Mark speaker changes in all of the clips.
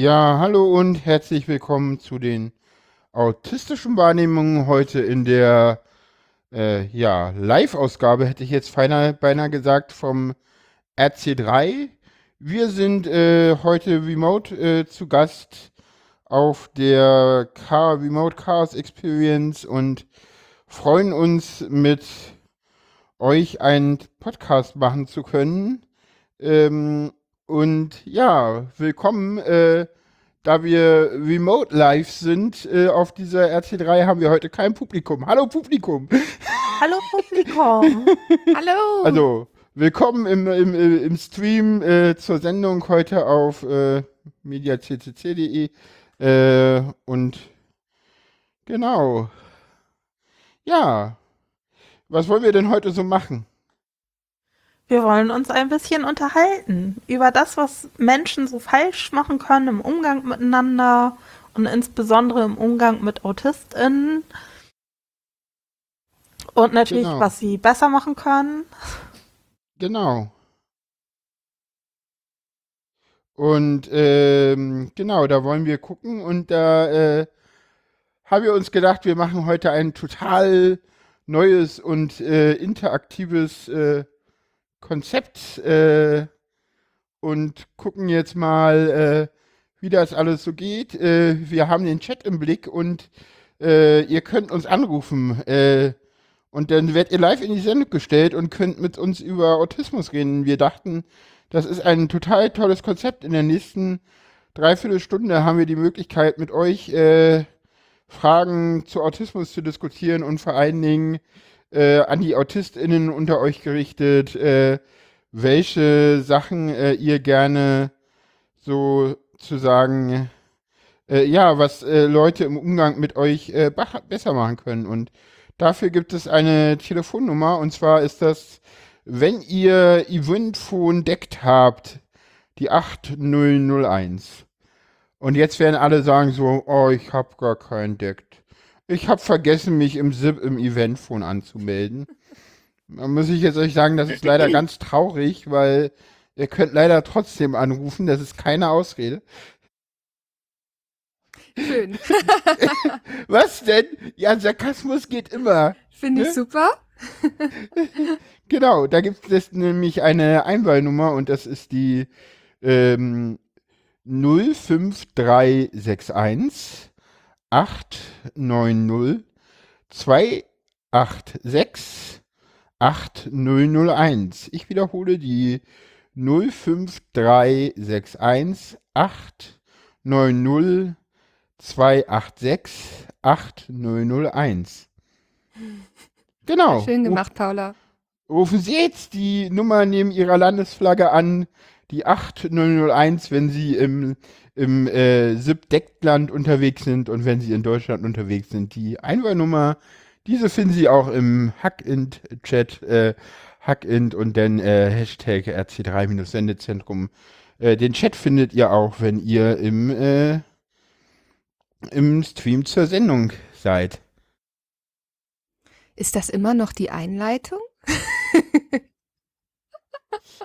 Speaker 1: Ja, hallo und herzlich willkommen zu den autistischen Wahrnehmungen heute in der äh, ja, Live-Ausgabe, hätte ich jetzt beinahe, beinahe gesagt, vom RC3. Wir sind äh, heute remote äh, zu Gast auf der Car Remote Chaos Experience und freuen uns mit euch einen Podcast machen zu können. Ähm, und ja, willkommen. Äh, da wir remote live sind äh, auf dieser RC3, haben wir heute kein Publikum. Hallo Publikum.
Speaker 2: Hallo Publikum.
Speaker 3: Hallo.
Speaker 1: Also, willkommen im, im, im Stream äh, zur Sendung heute auf äh, mediaccc.de. Äh, und genau. Ja. Was wollen wir denn heute so machen?
Speaker 2: Wir wollen uns ein bisschen unterhalten über das, was Menschen so falsch machen können im Umgang miteinander und insbesondere im Umgang mit AutistInnen. Und natürlich,
Speaker 1: Genau.
Speaker 2: was sie besser machen können.
Speaker 1: Genau. Und ähm, genau, da wollen wir gucken und da äh, haben wir uns gedacht, wir machen heute ein total neues und äh, interaktives äh, Konzept äh, und gucken jetzt mal, äh, wie das alles so geht. Äh, wir haben den Chat im Blick und äh, ihr könnt uns anrufen. Äh, und dann werdet ihr live in die Sendung gestellt und könnt mit uns über Autismus reden. Wir dachten, das ist ein total tolles Konzept. In der nächsten Dreiviertelstunde haben wir die Möglichkeit, mit euch äh, Fragen zu Autismus zu diskutieren und vor allen Dingen äh, an die AutistInnen unter euch gerichtet, äh, welche Sachen äh, ihr gerne sozusagen, äh, ja, was äh, Leute im Umgang mit euch äh, besser machen können. Und dafür gibt es eine Telefonnummer und zwar ist das, wenn ihr Eventphone deckt habt, die 8001. Und jetzt werden alle sagen so, oh, ich habe gar keinen deckt. Ich habe vergessen, mich im SIP im Eventphone anzumelden. Da muss ich jetzt euch sagen, das ist leider ganz traurig, weil ihr könnt leider trotzdem anrufen. Das ist keine Ausrede.
Speaker 3: Schön.
Speaker 1: Was denn? Ja, Sarkasmus geht immer.
Speaker 3: Finde ich
Speaker 1: Ne?
Speaker 3: super.
Speaker 1: Genau, da gibt es nämlich eine Einwahlnummer und das ist die ähm, 05361 890 286 8001. Ich wiederhole die 05361 890 286 8001. Genau.
Speaker 3: Schön gemacht, Paula.
Speaker 1: Rufen Sie jetzt die Nummer neben Ihrer Landesflagge an, die 8001, wenn Sie im, im äh, SIP-Deckland unterwegs sind und wenn Sie in Deutschland unterwegs sind. Die Einwahlnummer, diese finden Sie auch im Hackint-Chat, äh, Hackint und dann äh, Hashtag RC3-Sendezentrum. Äh, den Chat findet ihr auch, wenn ihr im, äh, im Stream zur Sendung seid.
Speaker 3: Ist das immer noch die Einleitung?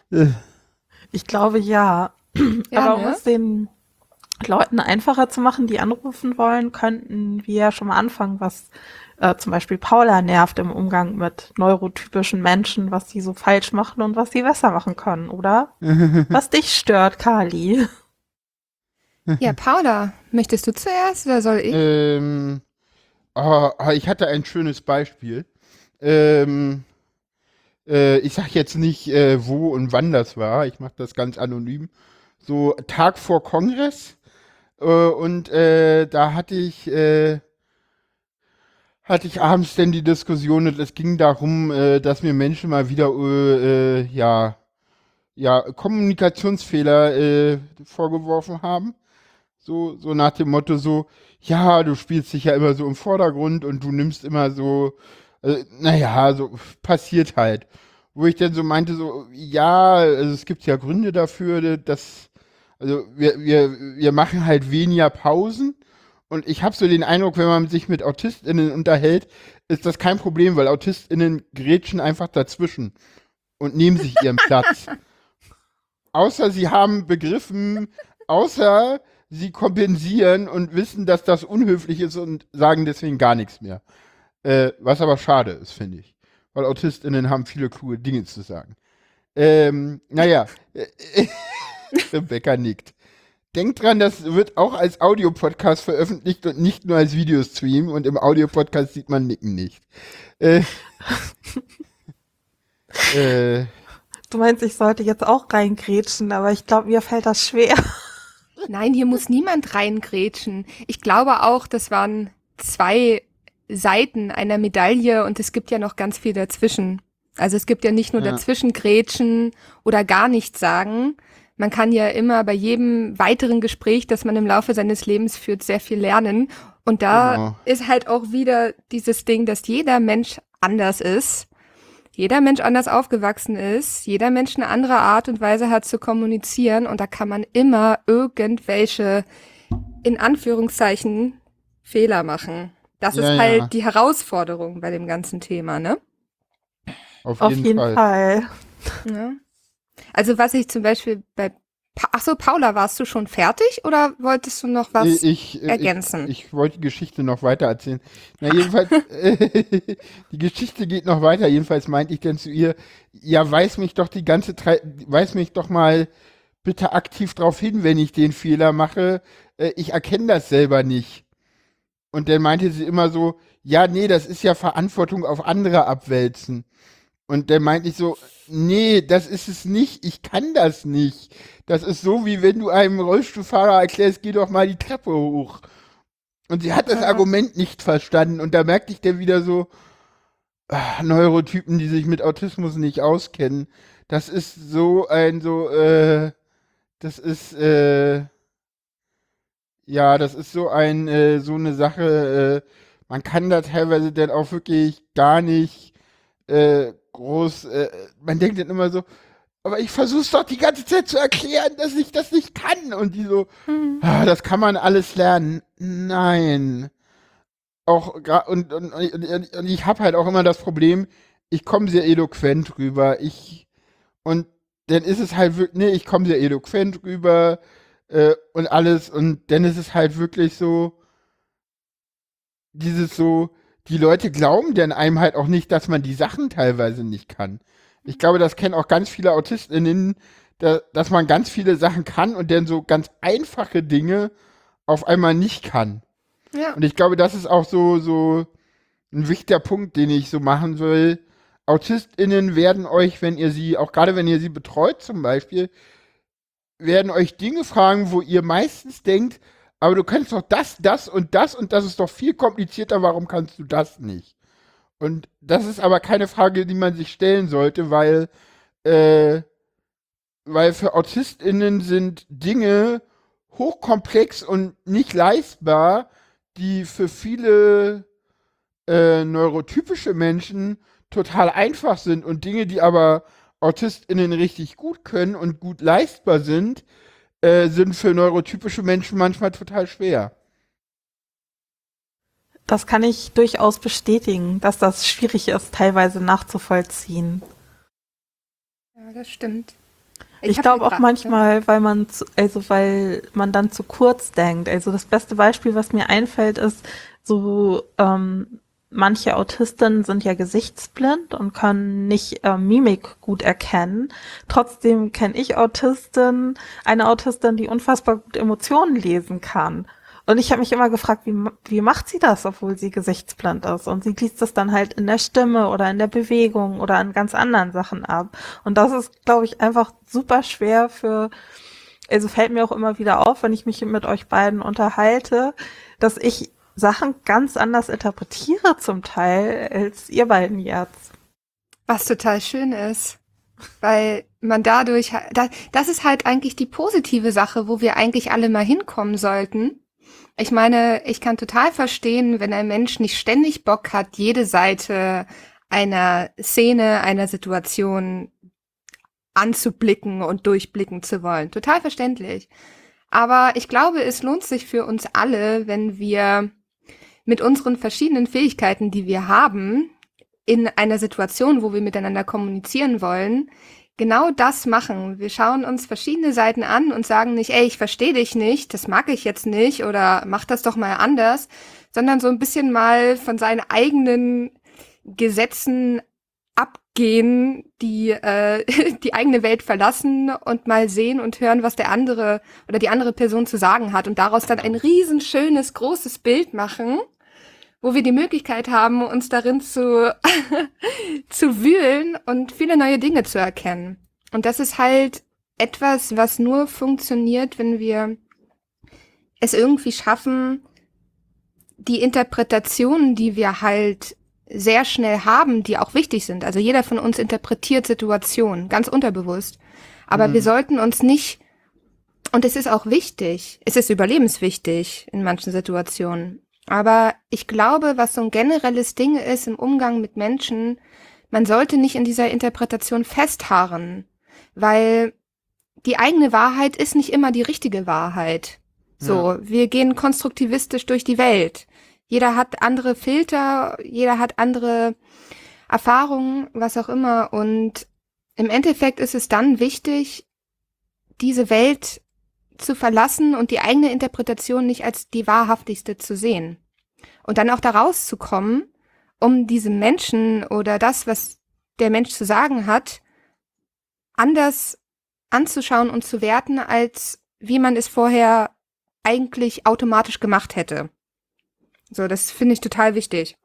Speaker 2: Ich glaube ja. Aber um
Speaker 3: ne?
Speaker 2: es den Leuten einfacher zu machen, die anrufen wollen, könnten wir schon mal anfangen, was äh, zum Beispiel Paula nervt im Umgang mit neurotypischen Menschen, was sie so falsch machen und was sie besser machen können, oder? was dich stört, Kali.
Speaker 3: Ja, Paula, möchtest du zuerst oder soll ich?
Speaker 1: Ähm, ah, ich hatte ein schönes Beispiel. Ähm, äh, ich sag jetzt nicht, äh, wo und wann das war. Ich mache das ganz anonym. So Tag vor Kongress. Äh, und äh, da hatte ich, äh, hatte ich abends denn die Diskussion und es ging darum, äh, dass mir Menschen mal wieder, äh, äh, ja, ja, Kommunikationsfehler äh, vorgeworfen haben. So, so nach dem Motto so, ja, du spielst dich ja immer so im Vordergrund und du nimmst immer so, äh, naja, so passiert halt. Wo ich dann so meinte, so, ja, also es gibt ja Gründe dafür, dass, also wir, wir, wir machen halt weniger Pausen und ich habe so den Eindruck, wenn man sich mit AutistInnen unterhält, ist das kein Problem, weil AutistInnen grätschen einfach dazwischen und nehmen sich ihren Platz. Außer sie haben begriffen, außer sie kompensieren und wissen, dass das unhöflich ist und sagen deswegen gar nichts mehr. Äh, was aber schade ist, finde ich. Weil AutistInnen haben viele kluge Dinge zu sagen. Ähm, naja. Rebecca nickt. Denkt dran, das wird auch als Audiopodcast veröffentlicht und nicht nur als Videostream. Und im Audiopodcast sieht man Nicken nicht. Äh,
Speaker 2: äh, du meinst, ich sollte jetzt auch reingrätschen, aber ich glaube, mir fällt das schwer.
Speaker 3: Nein, hier muss niemand reingrätschen. Ich glaube auch, das waren zwei Seiten einer Medaille und es gibt ja noch ganz viel dazwischen. Also es gibt ja nicht nur ja. dazwischen grätschen oder gar nichts sagen. Man kann ja immer bei jedem weiteren Gespräch, das man im Laufe seines Lebens führt, sehr viel lernen. Und da genau. ist halt auch wieder dieses Ding, dass jeder Mensch anders ist. Jeder Mensch anders aufgewachsen ist, jeder Mensch eine andere Art und Weise hat zu kommunizieren und da kann man immer irgendwelche, in Anführungszeichen, Fehler machen. Das ja, ist halt ja. die Herausforderung bei dem ganzen Thema, ne?
Speaker 2: Auf jeden, Auf jeden Fall. Fall.
Speaker 3: Ja. Also was ich zum Beispiel bei Ach so, Paula, warst du schon fertig oder wolltest du noch was
Speaker 1: ich,
Speaker 3: ergänzen?
Speaker 1: Ich, ich, wollte die Geschichte noch weiter erzählen. Na, jedenfalls, die Geschichte geht noch weiter. Jedenfalls meinte ich dann zu ihr, ja, weiß mich doch die ganze, weiß mich doch mal bitte aktiv darauf hin, wenn ich den Fehler mache. Äh, ich erkenne das selber nicht. Und dann meinte sie immer so, ja, nee, das ist ja Verantwortung auf andere abwälzen. Und dann meinte ich so, nee, das ist es nicht, ich kann das nicht. Das ist so, wie wenn du einem Rollstuhlfahrer erklärst, geh doch mal die Treppe hoch. Und sie hat das Argument nicht verstanden. Und da merkte ich dann wieder so, ach, Neurotypen, die sich mit Autismus nicht auskennen. Das ist so ein, so, äh, das ist, äh, ja, das ist so ein, äh, so eine Sache, äh, man kann da teilweise dann auch wirklich gar nicht äh, groß, äh, man denkt dann immer so, aber ich versuch's doch die ganze Zeit zu erklären, dass ich das nicht kann. Und die so, hm. ah, das kann man alles lernen. Nein. Auch und, und, und, und ich habe halt auch immer das Problem, ich komme sehr eloquent rüber. Ich und dann ist es halt wirklich, nee, ich komme sehr eloquent rüber äh, und alles und dann ist es halt wirklich so dieses so, die Leute glauben denn einem halt auch nicht, dass man die Sachen teilweise nicht kann. Ich glaube, das kennen auch ganz viele AutistInnen, da, dass man ganz viele Sachen kann und dann so ganz einfache Dinge auf einmal nicht kann. Ja. Und ich glaube, das ist auch so, so ein wichtiger Punkt, den ich so machen will. AutistInnen werden euch, wenn ihr sie, auch gerade wenn ihr sie betreut zum Beispiel, werden euch Dinge fragen, wo ihr meistens denkt, aber du kannst doch das, das und das und das ist doch viel komplizierter, warum kannst du das nicht? Und das ist aber keine Frage, die man sich stellen sollte, weil, äh, weil für AutistInnen sind Dinge hochkomplex und nicht leistbar, die für viele äh, neurotypische Menschen total einfach sind und Dinge, die aber AutistInnen richtig gut können und gut leistbar sind, äh, sind für neurotypische Menschen manchmal total schwer.
Speaker 2: Das kann ich durchaus bestätigen, dass das schwierig ist, teilweise nachzuvollziehen.
Speaker 3: Ja, das stimmt.
Speaker 2: Ich, ich glaube auch manchmal, weil man zu, also weil man dann zu kurz denkt. Also das beste Beispiel, was mir einfällt, ist so ähm, manche Autisten sind ja gesichtsblind und können nicht äh, Mimik gut erkennen. Trotzdem kenne ich Autistin, eine Autistin, die unfassbar gut Emotionen lesen kann. Und ich habe mich immer gefragt, wie, wie macht sie das, obwohl sie gesichtsblind ist? Und sie liest das dann halt in der Stimme oder in der Bewegung oder an ganz anderen Sachen ab. Und das ist, glaube ich, einfach super schwer für, also fällt mir auch immer wieder auf, wenn ich mich mit euch beiden unterhalte, dass ich Sachen ganz anders interpretiere zum Teil als ihr beiden jetzt.
Speaker 3: Was total schön ist. Weil man dadurch, das ist halt eigentlich die positive Sache, wo wir eigentlich alle mal hinkommen sollten. Ich meine, ich kann total verstehen, wenn ein Mensch nicht ständig Bock hat, jede Seite einer Szene, einer Situation anzublicken und durchblicken zu wollen. Total verständlich. Aber ich glaube, es lohnt sich für uns alle, wenn wir mit unseren verschiedenen Fähigkeiten, die wir haben, in einer Situation, wo wir miteinander kommunizieren wollen, genau das machen. Wir schauen uns verschiedene Seiten an und sagen nicht, ey, ich verstehe dich nicht, das mag ich jetzt nicht oder mach das doch mal anders, sondern so ein bisschen mal von seinen eigenen Gesetzen abgehen, die äh, die eigene Welt verlassen und mal sehen und hören, was der andere oder die andere Person zu sagen hat und daraus dann ein riesenschönes, großes Bild machen, wo wir die Möglichkeit haben, uns darin zu, zu wühlen und viele neue Dinge zu erkennen. Und das ist halt etwas, was nur funktioniert, wenn wir es irgendwie schaffen, die Interpretationen, die wir halt sehr schnell haben, die auch wichtig sind. Also jeder von uns interpretiert Situationen, ganz unterbewusst. Aber mhm. wir sollten uns nicht, und es ist auch wichtig, es ist überlebenswichtig in manchen Situationen. Aber ich glaube, was so ein generelles Ding ist im Umgang mit Menschen, man sollte nicht in dieser Interpretation festharren, weil die eigene Wahrheit ist nicht immer die richtige Wahrheit. So, ja. wir gehen konstruktivistisch durch die Welt. Jeder hat andere Filter, jeder hat andere Erfahrungen, was auch immer. Und im Endeffekt ist es dann wichtig, diese Welt zu verlassen und die eigene Interpretation nicht als die wahrhaftigste zu sehen. Und dann auch da rauszukommen, um diesem Menschen oder das, was der Mensch zu sagen hat, anders anzuschauen und zu werten, als wie man es vorher eigentlich automatisch gemacht hätte. So, das finde ich total wichtig.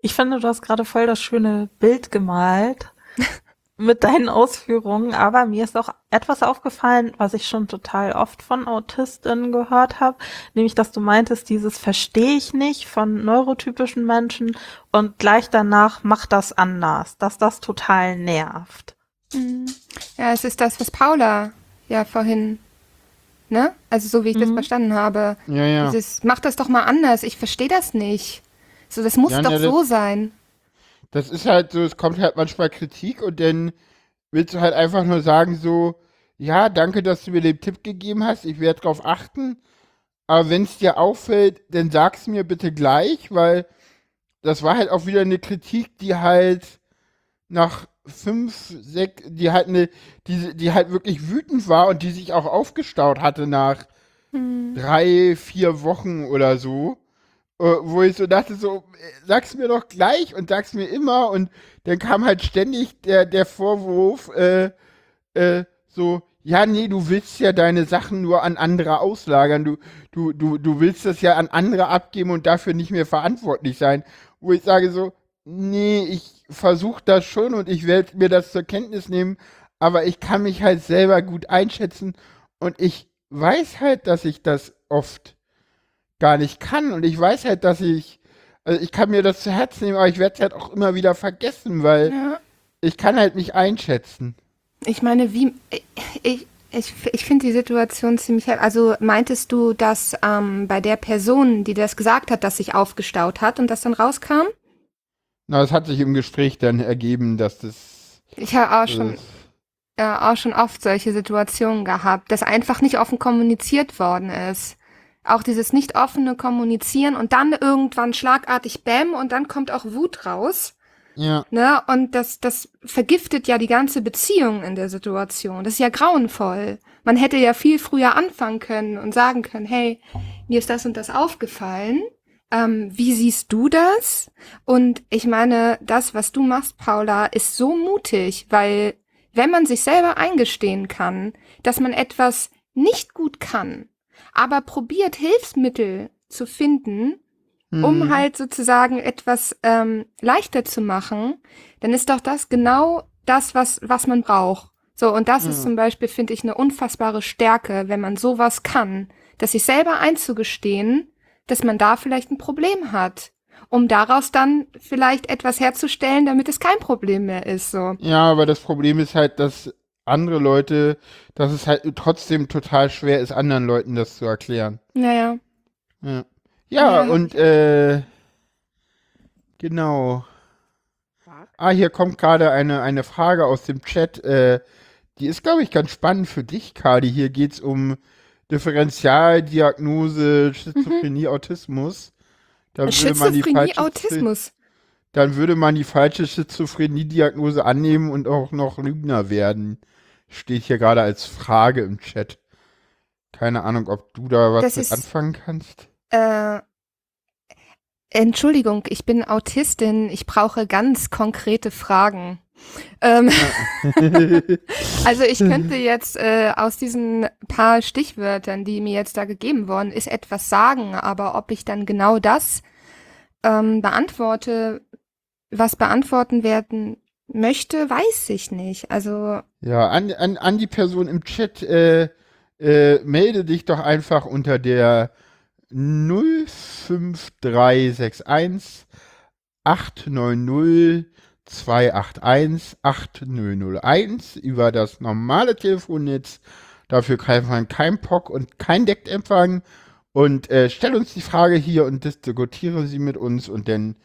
Speaker 2: Ich finde, du hast gerade voll das schöne Bild gemalt mit deinen Ausführungen, aber mir ist auch etwas aufgefallen, was ich schon total oft von Autistinnen gehört habe, nämlich, dass du meintest, dieses verstehe ich nicht von neurotypischen Menschen und gleich danach mach das anders, dass das total nervt.
Speaker 3: Mhm. Ja, es ist das, was Paula ja vorhin Ne? Also so wie ich mhm. das verstanden habe.
Speaker 1: Ja, ja.
Speaker 3: Dieses, mach das doch mal anders, ich verstehe das nicht. So, das muss ja, doch ja, so das, sein.
Speaker 1: Das ist halt so, es kommt halt manchmal Kritik und dann willst du halt einfach nur sagen so, ja, danke, dass du mir den Tipp gegeben hast, ich werde drauf achten. Aber wenn es dir auffällt, dann sag's mir bitte gleich, weil das war halt auch wieder eine Kritik, die halt nach fünf, sechs, die halt eine, die, die halt wirklich wütend war und die sich auch aufgestaut hatte nach hm. drei, vier Wochen oder so. Äh, wo ich so dachte, so, sag's mir doch gleich und sag's mir immer. Und dann kam halt ständig der, der Vorwurf, äh, äh, so, ja, nee, du willst ja deine Sachen nur an andere auslagern. Du, du, du, du willst das ja an andere abgeben und dafür nicht mehr verantwortlich sein. Wo ich sage so, nee, ich versuche das schon und ich werde mir das zur Kenntnis nehmen, aber ich kann mich halt selber gut einschätzen und ich weiß halt, dass ich das oft gar nicht kann und ich weiß halt, dass ich, also ich kann mir das zu Herzen nehmen, aber ich werde es halt auch immer wieder vergessen, weil ja. ich kann halt nicht einschätzen.
Speaker 3: Ich meine, wie, ich, ich, ich finde die Situation ziemlich, also meintest du, dass ähm, bei der Person, die das gesagt hat, dass sich aufgestaut hat und das dann rauskam?
Speaker 1: Na, es hat sich im Gespräch dann ergeben, dass das.
Speaker 3: Ich habe auch schon, äh, auch schon oft solche Situationen gehabt, dass einfach nicht offen kommuniziert worden ist. Auch dieses nicht offene Kommunizieren und dann irgendwann schlagartig Bäm und dann kommt auch Wut raus.
Speaker 1: Ja.
Speaker 3: Ne? Und das, das vergiftet ja die ganze Beziehung in der Situation. Das ist ja grauenvoll. Man hätte ja viel früher anfangen können und sagen können, hey, mir ist das und das aufgefallen. Ähm, wie siehst du das? Und ich meine, das, was du machst, Paula, ist so mutig, weil wenn man sich selber eingestehen kann, dass man etwas nicht gut kann, aber probiert Hilfsmittel zu finden, um mhm. halt sozusagen etwas ähm, leichter zu machen, dann ist doch das genau das, was, was man braucht. So, und das mhm. ist zum Beispiel, finde ich, eine unfassbare Stärke, wenn man sowas kann, dass sich selber einzugestehen, dass man da vielleicht ein Problem hat, um daraus dann vielleicht etwas herzustellen, damit es kein Problem mehr ist. So.
Speaker 1: Ja, aber das Problem ist halt, dass andere Leute, dass es halt trotzdem total schwer ist, anderen Leuten das zu erklären.
Speaker 3: Naja.
Speaker 1: Ja, ja, ja. und äh, genau. Ah, hier kommt gerade eine, eine Frage aus dem Chat. Äh, die ist, glaube ich, ganz spannend für dich, Kadi. Hier geht es um Differentialdiagnose, Schizophrenie, mhm. Autismus.
Speaker 3: Da Schizophrenie, Autismus.
Speaker 1: dann würde man die falsche Schizophrenie-Diagnose annehmen und auch noch Lügner werden. Steht hier gerade als Frage im Chat. Keine Ahnung, ob du da was
Speaker 3: Das
Speaker 1: mit
Speaker 3: ist-
Speaker 1: anfangen kannst.
Speaker 3: Äh, Entschuldigung, ich bin Autistin. Ich brauche ganz konkrete Fragen. Ähm, also ich könnte jetzt äh, aus diesen paar Stichwörtern, die mir jetzt da gegeben worden ist, etwas sagen, aber ob ich dann genau das ähm, beantworte, was beantworten werden möchte, weiß ich nicht. Also
Speaker 1: Ja, an, an, an die Person im Chat, äh, äh, melde dich doch einfach unter der 05361 890 281 8001 über das normale Telefonnetz. Dafür kann man kein POC und kein Deckempfang. Und äh, stell uns die Frage hier und diskutiere sie mit uns und dann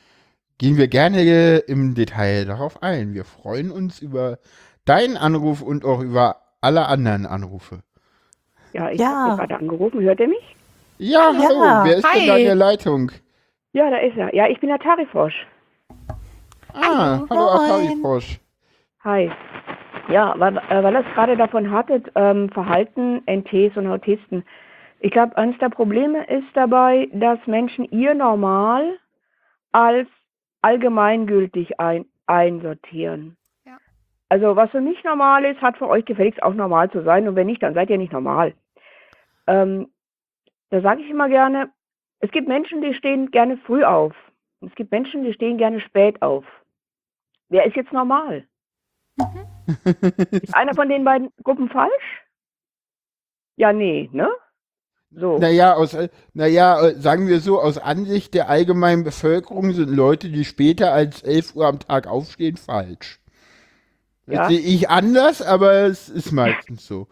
Speaker 1: gehen wir gerne im Detail darauf ein. Wir freuen uns über deinen Anruf und auch über alle anderen Anrufe.
Speaker 4: Ja, ich
Speaker 2: Ja.
Speaker 4: habe gerade angerufen. Hört er mich?
Speaker 1: Ja,
Speaker 2: Ja.
Speaker 1: hallo, wer ist denn da
Speaker 3: Hi.
Speaker 1: in der Leitung?
Speaker 4: Ja, da ist er. Ja, ich bin der Tarifrosch.
Speaker 1: Ah, hallo,
Speaker 2: Moin.
Speaker 1: Atari Frosch.
Speaker 4: Hi. Ja, weil, äh, weil das gerade davon hattet, ähm, Verhalten NTs und Autisten. Ich glaube, eines der Probleme ist dabei, dass Menschen ihr Normal als allgemeingültig ein, einsortieren. Also was für mich normal ist, hat für euch gefälligst auch normal zu sein. Und wenn nicht, dann seid ihr nicht normal. Ähm, da sage ich immer gerne, es gibt Menschen, die stehen gerne früh auf. Es gibt Menschen, die stehen gerne spät auf. Wer ist jetzt normal? Ist einer von den beiden Gruppen falsch? Ja, nee, ne? So.
Speaker 1: Naja, aus, naja, sagen wir so, aus Ansicht der allgemeinen Bevölkerung sind Leute, die später als 11 Uhr am Tag aufstehen, falsch.
Speaker 4: Ja.
Speaker 1: sehe ich anders, aber es ist meistens so.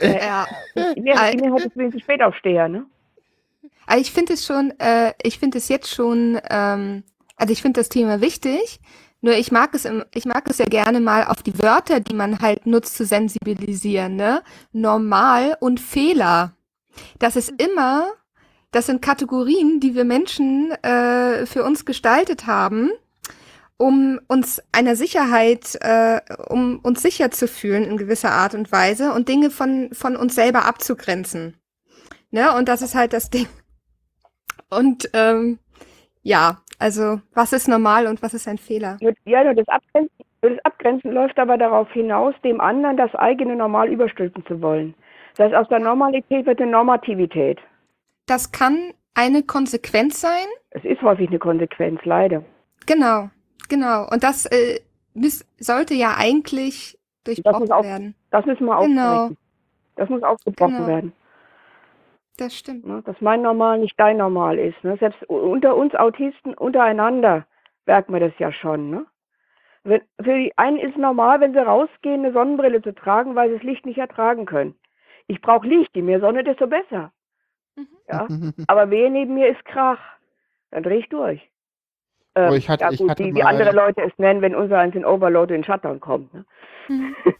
Speaker 3: ja.
Speaker 4: Ich bin ich bin heute wenigstens Spätaufsteher, ne?
Speaker 3: Aber ich finde es schon, äh, ich finde es jetzt schon, ähm, also ich finde das Thema wichtig. Nur ich mag es, im, ich mag es ja gerne mal auf die Wörter, die man halt nutzt, zu sensibilisieren. Ne? Normal und Fehler. Das ist immer, das sind Kategorien, die wir Menschen äh, für uns gestaltet haben, um uns einer Sicherheit, äh, um uns sicher zu fühlen in gewisser Art und Weise und Dinge von von uns selber abzugrenzen. Ne? Und das ist halt das Ding. Und ähm, ja, also was ist normal und was ist ein Fehler?
Speaker 4: Ja, nur das Abgrenzen, nur das Abgrenzen läuft aber darauf hinaus, dem anderen das eigene Normal überstülpen zu wollen. Das heißt, aus der Normalität wird eine Normativität.
Speaker 3: Das kann eine Konsequenz sein.
Speaker 4: Es ist häufig eine Konsequenz, leider.
Speaker 3: Genau, genau. Und das äh, müß, sollte ja eigentlich durchbrochen
Speaker 4: auch-
Speaker 3: werden.
Speaker 4: Das müssen wir
Speaker 3: Genau.
Speaker 4: aufbrechen. Das muss aufgebrochen
Speaker 3: Genau.
Speaker 4: werden.
Speaker 3: Das stimmt.
Speaker 4: Ne? Dass mein Normal nicht dein Normal ist. Ne? Selbst unter uns Autisten untereinander merkt man das ja schon. Ne? Wenn, für die einen ist normal, wenn sie rausgehen, eine Sonnenbrille zu tragen, weil sie das Licht nicht ertragen können. Ich brauche Licht, je mehr Sonne, desto besser.
Speaker 3: Mhm.
Speaker 4: Ja? Aber wer neben mir ist Krach, dann drehe ich durch. Ähm,
Speaker 1: Oh, ich hatte-
Speaker 4: ja,
Speaker 1: ich
Speaker 4: gut,
Speaker 1: hatte
Speaker 4: wie, wie andere Leute es nennen, wenn unser eins in Overload in Shutdown kommt. Ne?
Speaker 3: Mhm.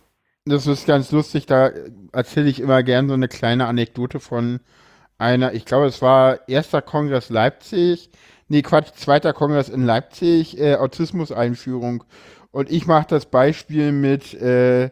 Speaker 1: Das ist ganz lustig, da erzähle ich immer gern so eine kleine Anekdote von einer, ich glaube, es war erster Kongress Leipzig, nee, Quatsch, zweiter Kongress in Leipzig, äh, Autismus-Einführung. Und ich mache das Beispiel mit, äh,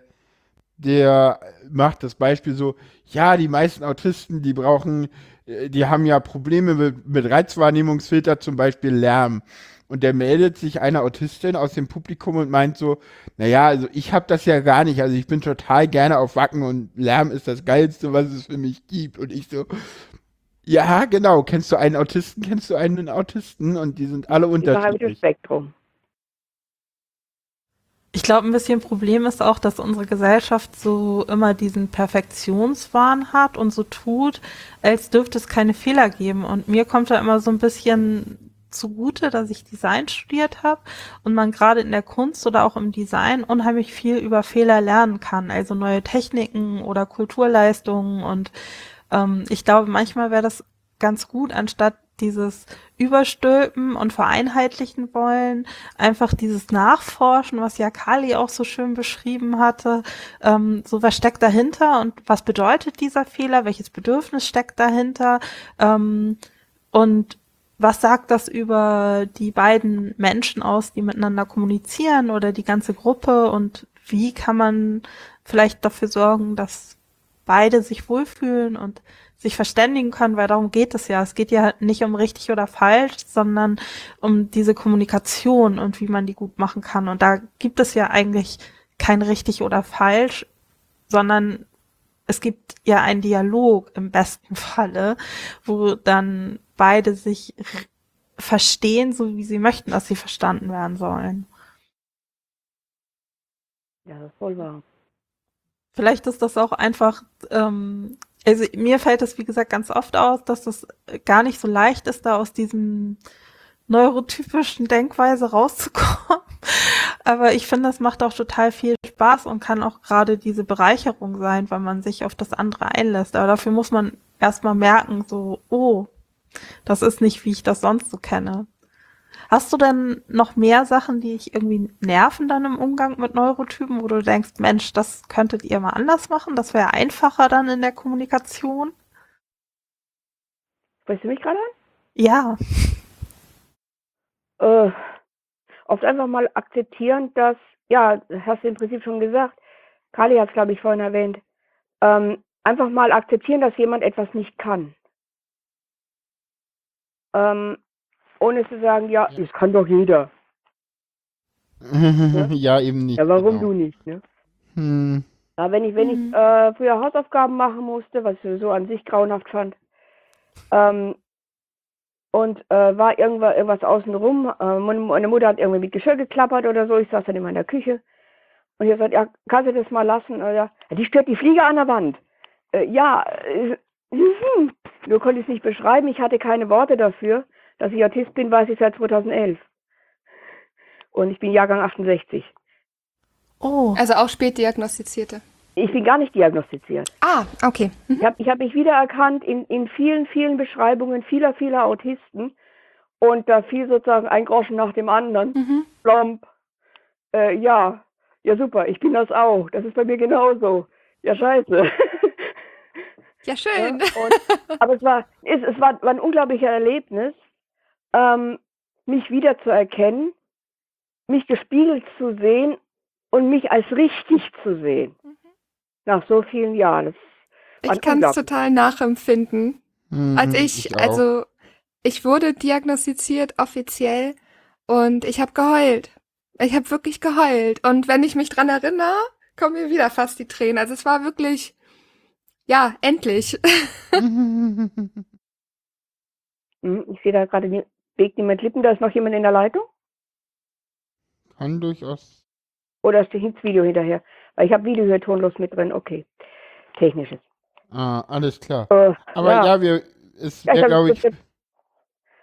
Speaker 1: der macht das Beispiel so, ja, die meisten Autisten, die brauchen, äh, die haben ja Probleme mit, mit Reizwahrnehmungsfilter, zum Beispiel Lärm. Und der meldet sich eine Autistin aus dem Publikum und meint so, naja, also ich habe das ja gar nicht. Also ich bin total gerne auf Wacken und Lärm ist das Geilste, was es für mich gibt. Und ich so, ja, genau. Kennst du einen Autisten? Kennst du einen Autisten? Und die sind alle unterschiedlich.
Speaker 4: Spektrum.
Speaker 2: Ich glaube, ein bisschen Problem ist auch, dass unsere Gesellschaft so immer diesen Perfektionswahn hat und so tut, als dürfte es keine Fehler geben. Und mir kommt da immer so ein bisschen zugute, dass ich Design studiert habe und man gerade in der Kunst oder auch im Design unheimlich viel über Fehler lernen kann, also neue Techniken oder Kulturleistungen. Und ähm, ich glaube, manchmal wäre das ganz gut, anstatt dieses Überstülpen und vereinheitlichen wollen, einfach dieses Nachforschen, was ja Kali auch so schön beschrieben hatte, ähm, so was steckt dahinter und was bedeutet dieser Fehler, welches Bedürfnis steckt dahinter? Ähm, und was sagt das über die beiden Menschen aus, die miteinander kommunizieren oder die ganze Gruppe und wie kann man vielleicht dafür sorgen, dass beide sich wohlfühlen und sich verständigen können, weil darum geht es ja. Es geht ja nicht um richtig oder falsch, sondern um diese Kommunikation und wie man die gut machen kann. Und da gibt es ja eigentlich kein richtig oder falsch, sondern es gibt ja einen Dialog im besten Falle, wo dann beide sich verstehen, so wie sie möchten, dass sie verstanden werden sollen.
Speaker 4: Ja, das ist voll wahr.
Speaker 2: Vielleicht ist das auch einfach, ähm, also mir fällt es wie gesagt ganz oft aus, dass das gar nicht so leicht ist, da aus diesem neurotypischen Denkweise rauszukommen. Aber ich finde, das macht auch total viel Spaß und kann auch gerade diese Bereicherung sein, weil man sich auf das andere einlässt. Aber dafür muss man erstmal merken, so, oh, das ist nicht, wie ich das sonst so kenne. Hast du denn noch mehr Sachen, die dich irgendwie nerven dann im Umgang mit Neurotypen, wo du denkst, Mensch, das könntet ihr mal anders machen? Das wäre einfacher dann in der Kommunikation?
Speaker 4: Sprichst du mich gerade an?
Speaker 2: Ja.
Speaker 4: Äh, oft einfach mal akzeptieren, dass, ja, hast du im Prinzip schon gesagt, Kali hat es, glaube ich, vorhin erwähnt, ähm, einfach mal akzeptieren, dass jemand etwas nicht kann. Ähm, ohne zu sagen, ja, das kann doch jeder.
Speaker 1: ja, eben nicht.
Speaker 4: Ja, warum
Speaker 1: genau.
Speaker 4: du nicht, ne?
Speaker 1: Hm.
Speaker 4: Ja, wenn ich, wenn
Speaker 2: Mhm.
Speaker 4: ich äh, früher Hausaufgaben machen musste, was ich sowieso an sich grauenhaft fand, ähm, und äh, war irgendwas, irgendwas außenrum, äh, meine, meine Mutter hat irgendwie mit Geschirr geklappert oder so, ich saß dann in meiner Küche und ich hab gesagt, ja, kannst du das mal lassen? Oder, ja, die stört die Fliege an der Wand. Äh, ja, äh, nur konnte ich es nicht beschreiben, ich hatte keine Worte dafür. Dass ich Autist bin, weiß ich seit 2011. Und ich bin Jahrgang 68.
Speaker 2: Oh.
Speaker 3: Also auch spät diagnostizierte.
Speaker 4: Ich bin gar nicht diagnostiziert.
Speaker 3: Ah, okay.
Speaker 4: Ich habe ich hab mich wiedererkannt in, in vielen, vielen Beschreibungen vieler, vieler Autisten. Und da fiel sozusagen ein Groschen nach dem anderen.
Speaker 3: Mhm.
Speaker 4: Plomp. Äh, ja, ja super, ich bin das auch. Das ist bei mir genauso. Ja, scheiße.
Speaker 3: Ja,
Speaker 4: Ja,
Speaker 3: schön.
Speaker 4: und, aber es war, es, es war, war ein unglaublicher Erlebnis, ähm, mich wiederzuerkennen, mich gespiegelt zu sehen und mich als richtig zu sehen. Nach so vielen Jahren.
Speaker 3: Ich kann es total nachempfinden.
Speaker 1: Mhm,
Speaker 3: Als ich,
Speaker 1: auch.
Speaker 3: also ich wurde diagnostiziert offiziell und ich habe geheult. Ich habe wirklich geheult. Und wenn ich mich dran erinnere, kommen mir wieder fast die Tränen. Also es war wirklich, ja, endlich.
Speaker 4: Hm, Ich sehe da gerade, nie- bewegt niemand Lippen, da ist noch jemand in der Leitung?
Speaker 1: Kann durchaus.
Speaker 4: Oder ist das Video hinterher? Weil ich habe Video hier tonlos mit drin, okay. Technisches.
Speaker 1: Ah, alles klar.
Speaker 4: Äh,
Speaker 1: Aber ja, wir, es
Speaker 4: Ja,
Speaker 1: wäre, glaube ich,
Speaker 4: das-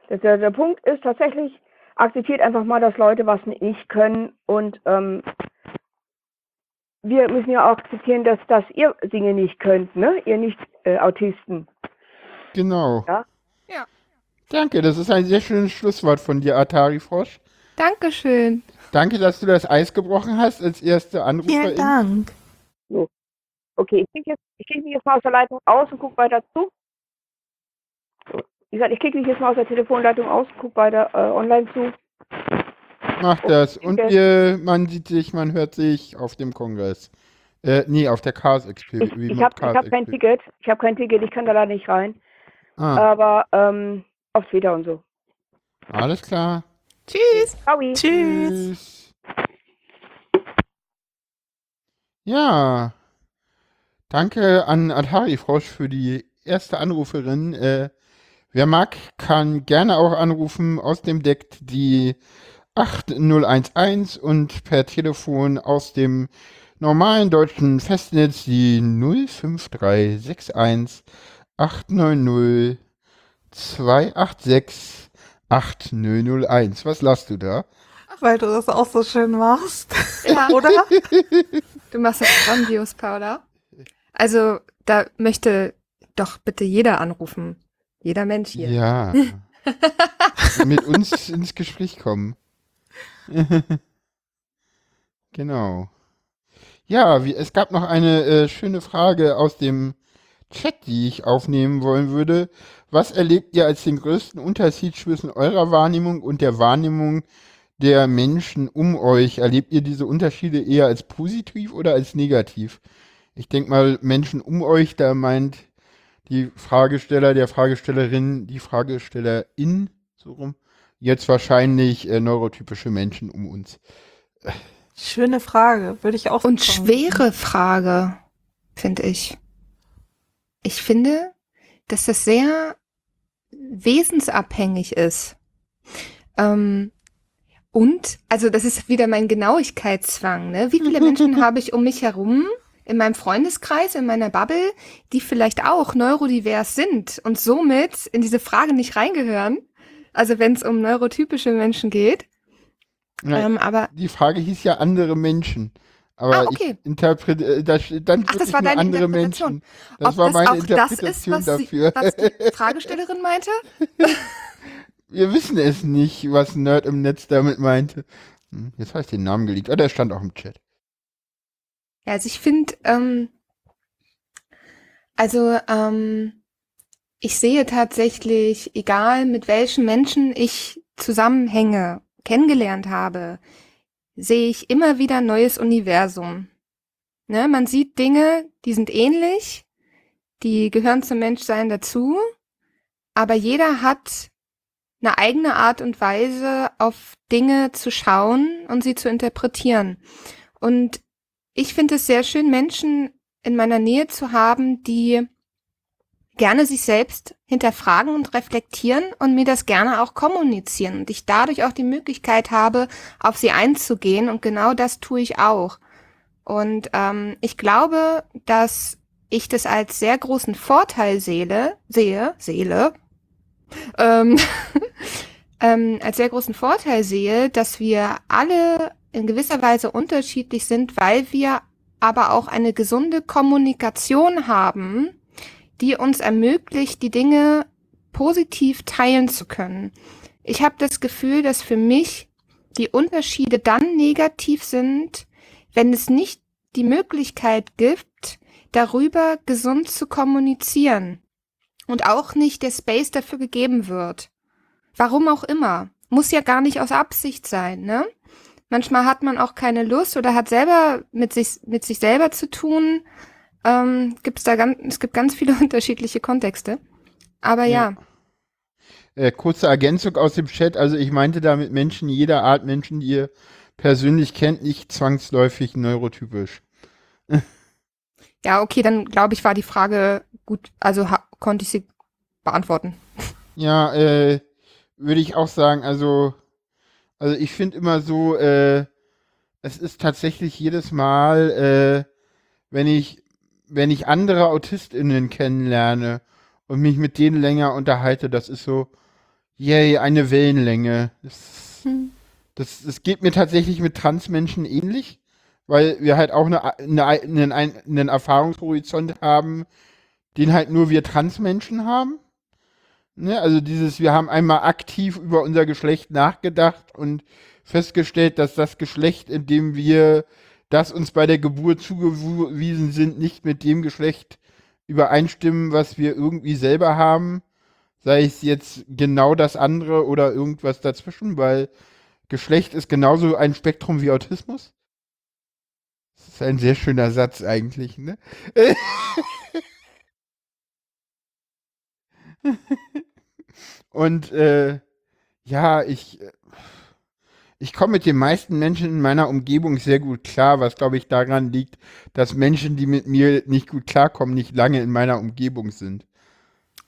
Speaker 4: das- der, der Punkt ist tatsächlich, akzeptiert einfach mal, dass Leute was nicht können und ähm, wir müssen ja auch akzeptieren, dass, dass ihr Dinge nicht könnt, ne? Ihr nicht äh, Autisten.
Speaker 1: genau.
Speaker 4: Ja?
Speaker 3: Ja.
Speaker 1: Danke, das ist ein sehr schönes Schlusswort von dir, Atari Frosch.
Speaker 3: Dankeschön.
Speaker 1: Danke, dass du das Eis gebrochen hast als erste Anruferin.
Speaker 2: Vielen Dank.
Speaker 4: Okay, ich klicke jetzt, ich klicke mich jetzt mal aus der Leitung aus und gucke weiter zu. So. Wie gesagt, ich klicke mich jetzt mal aus der Telefonleitung aus und gucke weiter äh, online zu.
Speaker 1: Mach das. Und wir, man sieht sich, man hört sich auf dem Kongress. Äh, nee, auf der Chaos XP.
Speaker 4: Ich, ich habe hab kein Ticket. Ich habe kein Ticket, ich kann da leider nicht rein.
Speaker 1: Ah,
Speaker 4: Aber ähm, auf Twitter und so.
Speaker 1: alles klar.
Speaker 3: Tschüss.
Speaker 4: Ciao.
Speaker 2: Tschüss.
Speaker 1: Tschüss. Ja. Danke an Atari Frosch für die erste Anruferin. Äh, wer mag, kann gerne auch anrufen aus dem Deck die 8011 und per Telefon aus dem normalen deutschen Festnetz die 05361 890 286 8001. Was lachst du da?
Speaker 2: Weil du das auch so schön machst.
Speaker 3: Ja.
Speaker 2: Oder?
Speaker 3: Du machst das grandios, Paula. Also, da möchte doch bitte jeder anrufen. Jeder Mensch hier.
Speaker 1: Ja. Mit uns ins Gespräch kommen. genau. Ja, wie, es gab noch eine äh, schöne Frage aus dem Chat, die ich aufnehmen wollen würde. Was erlebt ihr als den größten Unterschied zwischen eurer Wahrnehmung und der Wahrnehmung der Menschen um euch? Erlebt ihr diese Unterschiede eher als positiv oder als negativ? Ich denke mal, Menschen um euch, da meint die Fragesteller, der Fragestellerin, die Fragestellerin, so rum, jetzt wahrscheinlich äh, neurotypische Menschen um uns.
Speaker 2: Schöne Frage, würde ich auch
Speaker 3: Und
Speaker 2: sagen.
Speaker 3: schwere Frage, finde ich. Ich finde, dass das sehr wesensabhängig ist. Ähm, und, also das ist wieder mein Genauigkeitszwang, ne? Wie viele Menschen habe ich um mich herum, in meinem Freundeskreis, in meiner Bubble, die vielleicht auch neurodivers sind und somit in diese Frage nicht reingehören? Also wenn es um neurotypische Menschen geht.
Speaker 1: Ja,
Speaker 3: Ähm, aber
Speaker 1: die Frage hieß ja andere Menschen. Aber
Speaker 3: Ah, okay.
Speaker 1: ich interpretiere, äh, da
Speaker 3: Ach, das war deine
Speaker 1: andere. Menschen. Das
Speaker 3: ob
Speaker 1: war
Speaker 3: das
Speaker 1: meine
Speaker 3: ist,
Speaker 1: Interpretation
Speaker 3: sie,
Speaker 1: dafür.
Speaker 3: was die Fragestellerin meinte?
Speaker 1: Wir wissen es nicht, was Nerd im Netz damit meinte. Hm, Jetzt habe ich den Namen geleakt. Oh, der stand auch im Chat.
Speaker 3: Ja, also ich finde, ähm, also ähm, ich sehe tatsächlich, egal mit welchen Menschen ich zusammenhänge, kennengelernt habe, sehe ich immer wieder neues Universum. Ne, man sieht Dinge, die sind ähnlich, die gehören zum Menschsein dazu, aber jeder hat eine eigene Art und Weise, auf Dinge zu schauen und sie zu interpretieren. Und ich finde es sehr schön, Menschen in meiner Nähe zu haben, die gerne sich selbst hinterfragen und reflektieren und mir das gerne auch kommunizieren und ich dadurch auch die Möglichkeit habe, auf sie einzugehen und genau das tue ich auch. Und ähm, ich glaube, dass ich das als sehr großen Vorteil sehe, sehe, sehe, ähm, ähm, als sehr großen Vorteil sehe, dass wir alle in gewisser Weise unterschiedlich sind, weil wir aber auch eine gesunde Kommunikation haben, die uns ermöglicht, die Dinge positiv teilen zu können. Ich habe das Gefühl, dass für mich die Unterschiede dann negativ sind, wenn es nicht die Möglichkeit gibt, darüber gesund zu kommunizieren und auch nicht der Space dafür gegeben wird. Warum auch immer. Muss ja gar nicht aus Absicht sein, ne? Manchmal hat man auch keine Lust oder hat selber mit sich, mit sich selber zu tun. Ähm, gibt's da ganz, es gibt ganz viele unterschiedliche Kontexte. Aber ja,
Speaker 1: Äh, kurze Ergänzung aus dem Chat. Also ich meinte damit Menschen jeder Art, Menschen, die ihr persönlich kennt, nicht zwangsläufig neurotypisch.
Speaker 3: ja, okay, dann glaube ich, war die Frage gut, also konnte ich sie beantworten.
Speaker 1: Ja, äh, würde ich auch sagen, also, also ich finde immer so, äh, es ist tatsächlich jedes Mal, äh, wenn ich, wenn ich andere AutistInnen kennenlerne und mich mit denen länger unterhalte, das ist so, yay, eine Wellenlänge. Das,
Speaker 3: Hm.
Speaker 1: das, das geht mir tatsächlich mit Transmenschen ähnlich, weil wir halt auch eine, eine, einen, einen Erfahrungshorizont haben, den halt nur wir Transmenschen haben. Ne, also dieses, wir haben einmal aktiv über unser Geschlecht nachgedacht und festgestellt, dass das Geschlecht, in dem wir, das uns bei der Geburt zugewiesen sind, nicht mit dem Geschlecht übereinstimmen, was wir irgendwie selber haben. Sei es jetzt genau das andere oder irgendwas dazwischen, weil Geschlecht ist genauso ein Spektrum wie Autismus. Das ist ein sehr schöner Satz eigentlich, ne? Und äh, ja, ich, äh, ich komme mit den meisten Menschen in meiner Umgebung sehr gut klar, was glaube ich daran liegt, dass Menschen, die mit mir nicht gut klarkommen, nicht lange in meiner Umgebung sind.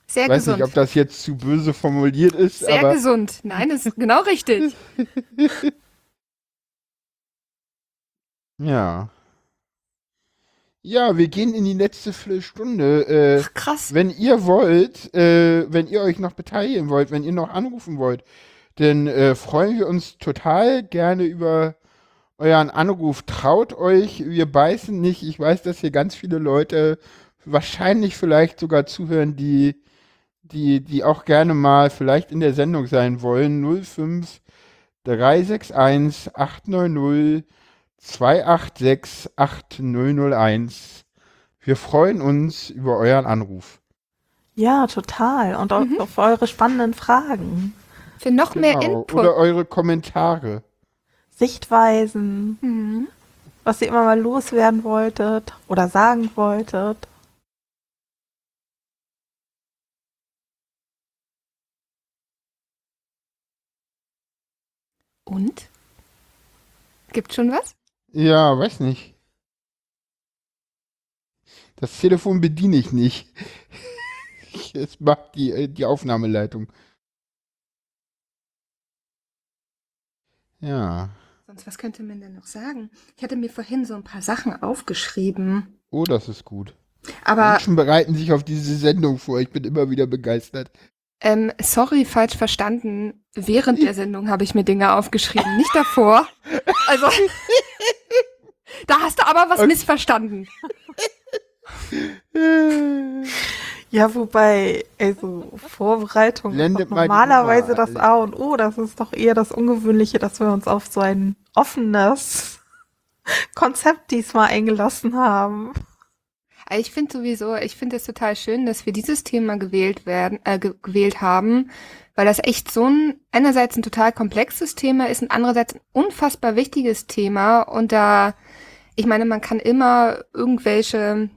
Speaker 3: Sehr
Speaker 1: Ich weiß
Speaker 3: gesund.
Speaker 1: nicht, ob das jetzt zu böse formuliert ist,
Speaker 3: Sehr
Speaker 1: aber
Speaker 3: gesund. Nein, das ist genau richtig.
Speaker 1: ja. Ja, wir gehen in die letzte Viertelstunde. Äh,
Speaker 3: Ach, krass.
Speaker 1: Wenn ihr wollt, äh, wenn ihr euch noch beteiligen wollt, wenn ihr noch anrufen wollt, dann äh, freuen wir uns total gerne über euren Anruf. Traut euch, wir beißen nicht. Ich weiß, dass hier ganz viele Leute wahrscheinlich vielleicht sogar zuhören, die, die, die auch gerne mal vielleicht in der Sendung sein wollen. 05 361 890 286 8001. Wir freuen uns über euren Anruf.
Speaker 2: Ja, total. Und auch
Speaker 3: Mhm.
Speaker 2: auf eure spannenden Fragen,
Speaker 3: Für noch mehr
Speaker 1: Genau.
Speaker 3: Input.
Speaker 1: Oder eure Kommentare.
Speaker 2: Sichtweisen,
Speaker 3: Mhm.
Speaker 2: was ihr immer mal loswerden wolltet oder sagen wolltet.
Speaker 3: Und? Gibt schon was?
Speaker 1: Ja, weiß nicht. Das Telefon bediene ich nicht. Es macht die, äh, die Aufnahmeleitung. Ja.
Speaker 3: Sonst, was könnte man denn noch sagen? Ich hatte mir vorhin so ein paar Sachen aufgeschrieben.
Speaker 1: Oh, das ist gut.
Speaker 3: Aber,
Speaker 1: Menschen bereiten sich auf diese Sendung vor. Ich bin immer wieder begeistert.
Speaker 3: ähm, sorry, falsch verstanden. Während der Sendung habe ich mir Dinge aufgeschrieben, nicht davor. Also, da hast du aber was
Speaker 1: Okay.
Speaker 3: missverstanden.
Speaker 2: Ja, wobei, also Vorbereitung ist
Speaker 1: Blendet die
Speaker 2: normalerweise das A und O. Das ist doch eher das Ungewöhnliche, dass wir uns auf so ein offenes Konzept diesmal eingelassen haben.
Speaker 3: Ich finde sowieso, ich finde es total schön, dass wir dieses Thema gewählt werden, äh, ge gewählt haben, weil das echt so ein, einerseits ein total komplexes Thema ist und andererseits ein unfassbar wichtiges Thema und da, ich meine, man kann immer irgendwelche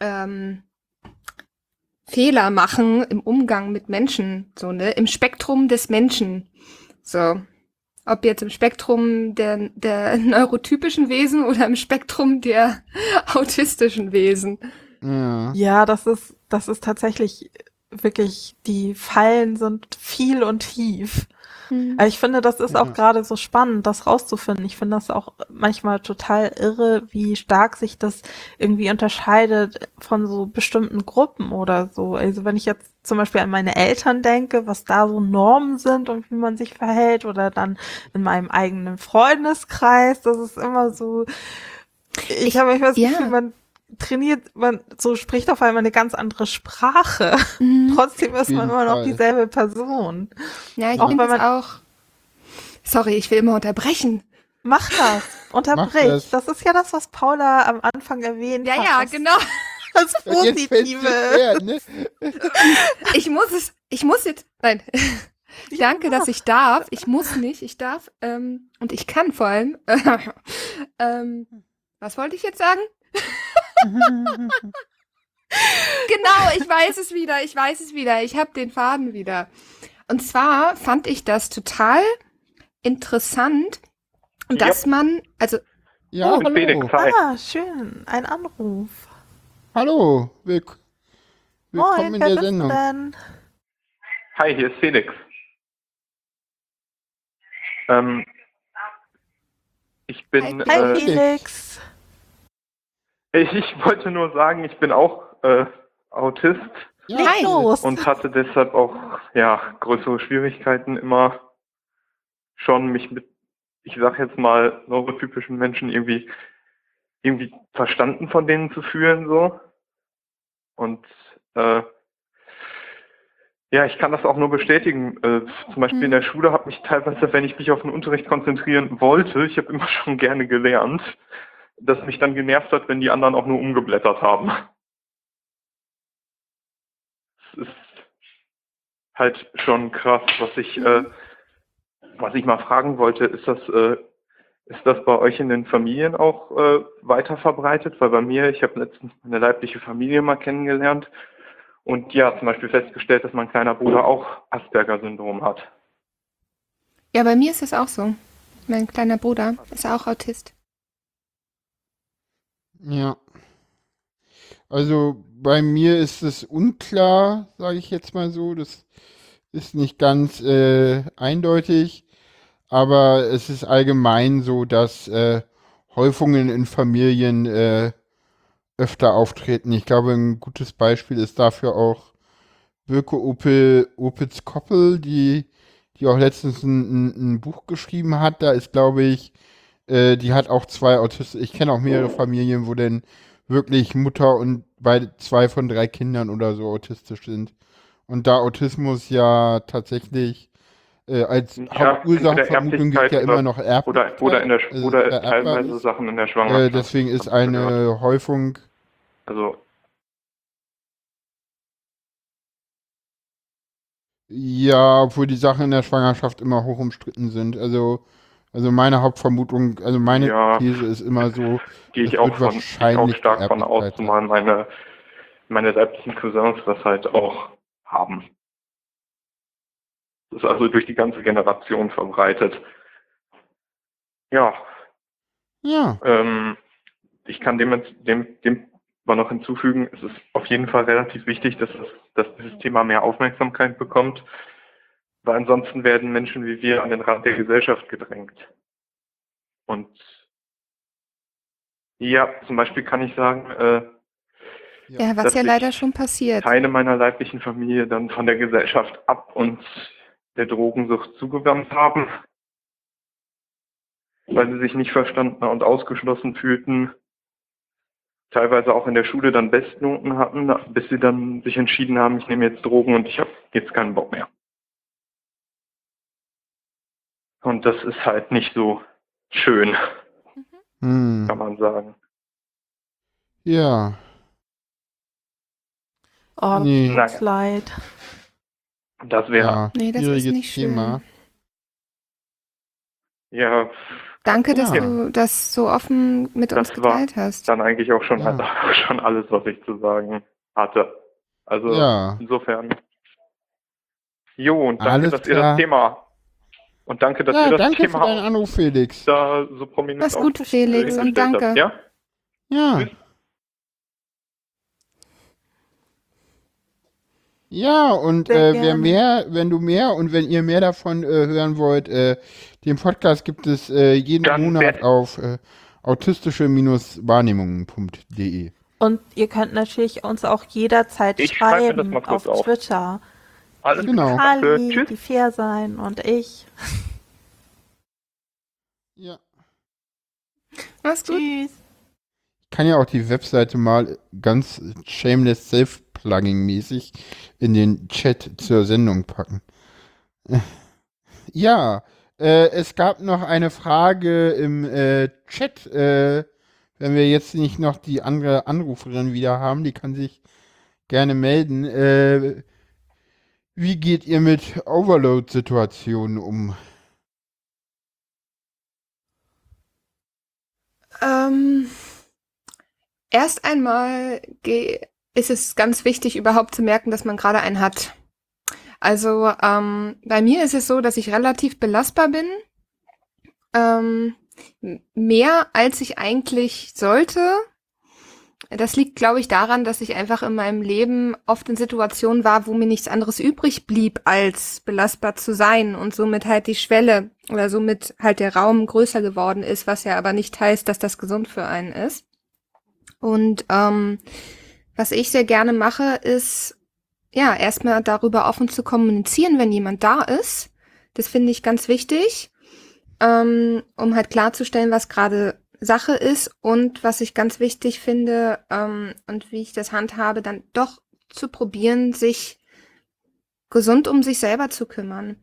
Speaker 3: ähm, Fehler machen im Umgang mit Menschen, so, ne, im Spektrum des Menschen, so. Ob jetzt im Spektrum der, der neurotypischen Wesen oder im Spektrum der autistischen Wesen.
Speaker 1: Ja.
Speaker 2: Ja, das ist, das ist tatsächlich wirklich, die Fallen sind viel und tief. Aber ich finde, das ist
Speaker 1: Ja.
Speaker 2: auch gerade so spannend, das rauszufinden. Ich finde das auch manchmal total irre, wie stark sich das irgendwie unterscheidet von so bestimmten Gruppen oder so. Also wenn ich jetzt zum Beispiel an meine Eltern denke, was da so Normen sind und wie man sich verhält oder dann in meinem eigenen Freundeskreis, das ist immer so, ich,
Speaker 3: Ich-
Speaker 2: habe manchmal das
Speaker 3: ja.
Speaker 2: Gefühl, man trainiert, man so spricht auf einmal eine ganz andere Sprache.
Speaker 3: Mhm.
Speaker 2: Trotzdem ist man immer noch dieselbe Person.
Speaker 3: Ja, ich
Speaker 2: Auch
Speaker 3: finde
Speaker 2: wenn
Speaker 3: das
Speaker 2: man-
Speaker 3: auch. Sorry, ich will immer unterbrechen.
Speaker 2: Mach das. Unterbrich.
Speaker 1: das.
Speaker 2: das. ist ja das, was Paula am Anfang erwähnt
Speaker 3: Ja,
Speaker 2: hat.
Speaker 3: ja,
Speaker 2: das-
Speaker 3: genau.
Speaker 2: Das
Speaker 1: jetzt fällt's dir
Speaker 2: Positive.
Speaker 1: schwer, ne?
Speaker 3: Ich muss es, ich muss jetzt, nein. Danke, dass ich darf. Ich muss nicht, ich darf. Ähm, und ich kann vor allem. ähm, was wollte ich jetzt sagen? Genau, ich weiß es wieder, ich weiß es wieder. Ich habe den Faden wieder. Und zwar fand ich das total interessant, dass man, also
Speaker 1: Ja,
Speaker 2: Oh,
Speaker 1: hallo.
Speaker 2: Ah, schön. Ein Anruf.
Speaker 1: Hallo. Willk willkommen
Speaker 2: Moin,
Speaker 1: in der Sendung.
Speaker 2: du denn?
Speaker 5: Hi, hier ist Felix. Ähm, ich bin,
Speaker 2: Hi,
Speaker 5: äh,
Speaker 2: Felix.
Speaker 5: Ich, ich wollte nur sagen, ich bin auch äh, Autist
Speaker 2: los.
Speaker 5: und hatte deshalb auch ja größere Schwierigkeiten immer schon mich mit, ich sag jetzt mal neurotypischen Menschen irgendwie irgendwie verstanden von denen zu fühlen so und äh, ja, ich kann das auch nur bestätigen. Äh, zum Beispiel in der Schule habe mich teilweise, wenn ich mich auf den Unterricht konzentrieren wollte, ich habe immer schon gerne gelernt, dass mich dann genervt hat, wenn die anderen auch nur umgeblättert haben. Es ist halt schon krass, was ich, äh, was ich mal fragen wollte, ist das, äh, ist das bei euch in den Familien auch äh, weiter verbreitet? Weil bei mir, ich habe letztens eine leibliche Familie mal kennengelernt und hat zum Beispiel festgestellt, dass mein kleiner Bruder auch Asperger-Syndrom hat.
Speaker 3: ja, bei mir ist es auch so. Mein kleiner Bruder ist auch Autist.
Speaker 1: Ja. Also bei mir ist es unklar, sage ich jetzt mal so. Das ist nicht ganz äh, eindeutig, aber es ist allgemein so, dass äh, Häufungen in Familien äh, öfter auftreten. Ich glaube, ein gutes Beispiel ist dafür auch Birke Opel, Opitz-Koppel, die, die auch letztens ein, ein, ein Buch geschrieben hat. Da ist, glaube ich, äh, die hat auch zwei Autisten. Ich kenne auch mehrere Familien, wo denn wirklich Mutter und beide zwei von drei Kindern oder so autistisch sind. Und da Autismus ja tatsächlich äh, als
Speaker 5: Ja,
Speaker 1: Hauptursachenvermutung gilt ja immer noch Erb
Speaker 5: Oder, oder in der,
Speaker 1: also
Speaker 5: oder
Speaker 1: ererbbar
Speaker 5: teilweise
Speaker 1: ist.
Speaker 5: Sachen in der
Speaker 1: Äh,
Speaker 5: Schwangerschaft.
Speaker 1: deswegen ist
Speaker 5: gehört.
Speaker 1: eine Häufung
Speaker 5: Also
Speaker 1: Ja, obwohl die Sachen in der Schwangerschaft immer hoch umstritten sind. Also, also meine Hauptvermutung, also meine
Speaker 5: Ja.
Speaker 1: These ist immer so,
Speaker 5: gehe ich auch von, ich auch
Speaker 1: wahrscheinlich
Speaker 5: stark von aus, zumal meine, meine leiblichen Cousins das halt auch haben. Das ist also durch die ganze Generation verbreitet. Ja,
Speaker 1: ja,
Speaker 5: ähm, ich kann dem, dem, dem aber noch hinzufügen, es ist auf jeden Fall relativ wichtig, dass, es, dass dieses Thema mehr Aufmerksamkeit bekommt, weil ansonsten werden Menschen wie wir an den Rand der Gesellschaft gedrängt. Und ja, zum Beispiel kann ich sagen, äh,
Speaker 3: Ja, was
Speaker 5: dass
Speaker 3: ja leider schon passiert.
Speaker 5: Teile meiner leiblichen Familie dann von der Gesellschaft ab und der Drogensucht zugewandt haben, weil sie sich nicht verstanden und ausgeschlossen fühlten, teilweise auch in der Schule dann Bestnoten hatten, bis sie dann sich entschieden haben, ich nehme jetzt Drogen und ich habe jetzt keinen Bock mehr. Und das ist halt nicht so schön,
Speaker 1: hm,
Speaker 5: kann man sagen.
Speaker 1: ja,
Speaker 2: Oh,
Speaker 1: Nee.
Speaker 2: tut's leid.
Speaker 5: Das wäre,
Speaker 1: ja,
Speaker 3: Nee, das ist nicht schön.
Speaker 1: Thema.
Speaker 5: ja,
Speaker 3: Danke, dass
Speaker 1: Ja.
Speaker 3: du das so offen mit uns
Speaker 5: Das war
Speaker 3: geteilt hast.
Speaker 5: dann eigentlich auch schon,
Speaker 1: Ja.
Speaker 5: schon alles, was ich zu sagen hatte. Also
Speaker 1: Ja,
Speaker 5: insofern. Jo, und danke,
Speaker 1: Alles
Speaker 5: dass ihr
Speaker 1: klar.
Speaker 5: das Thema und danke, dass
Speaker 1: ja
Speaker 5: ihr das
Speaker 1: danke für
Speaker 5: Thema
Speaker 1: deinen Anruf, Felix.
Speaker 5: da so prominent
Speaker 3: Mach's gut, Felix, und danke.
Speaker 5: Ja?
Speaker 1: Ja.
Speaker 5: Tschüss.
Speaker 1: Ja, und äh, wer mehr, wenn du mehr und wenn ihr mehr davon äh, hören wollt, äh, den Podcast gibt es äh, jeden
Speaker 5: Dann
Speaker 1: Monat auf äh, autistische-wahrnehmungen.de.
Speaker 2: Und ihr könnt natürlich uns auch jederzeit
Speaker 5: Ich
Speaker 2: schreiben
Speaker 5: mal kurz
Speaker 2: auf
Speaker 5: auf.
Speaker 2: Twitter.
Speaker 5: Alles
Speaker 1: Genau.
Speaker 2: Kali,
Speaker 5: Tschüss.
Speaker 2: die Fair sein und ich.
Speaker 1: Ja.
Speaker 3: Mach's gut.
Speaker 2: Tschüss.
Speaker 1: Ich kann ja auch die Webseite mal ganz shameless self-plugging-mäßig in den Chat zur Sendung packen. Ja, äh, es gab noch eine Frage im äh, Chat. Äh, wenn wir jetzt nicht noch die andere Anruferin wieder haben, die kann sich gerne melden. Wie geht ihr mit Overload-Situationen um?
Speaker 3: Ähm, erst einmal ist es ganz wichtig, überhaupt zu merken, dass man gerade einen hat. Also ähm, bei mir ist es so, dass ich relativ belastbar bin. Ähm, mehr als ich eigentlich sollte. Das liegt, glaube ich, daran, dass ich einfach in meinem Leben oft in Situationen war, wo mir nichts anderes übrig blieb, als belastbar zu sein und somit halt die Schwelle oder somit halt der Raum größer geworden ist, was ja aber nicht heißt, dass das gesund für einen ist. Und ähm, was ich sehr gerne mache, ist ja erstmal darüber offen zu kommunizieren, wenn jemand da ist. Das finde ich ganz wichtig, ähm, um halt klarzustellen, was gerade Sache ist und was ich ganz wichtig finde ähm, und wie ich das handhabe, dann doch zu probieren, sich gesund um sich selber zu kümmern.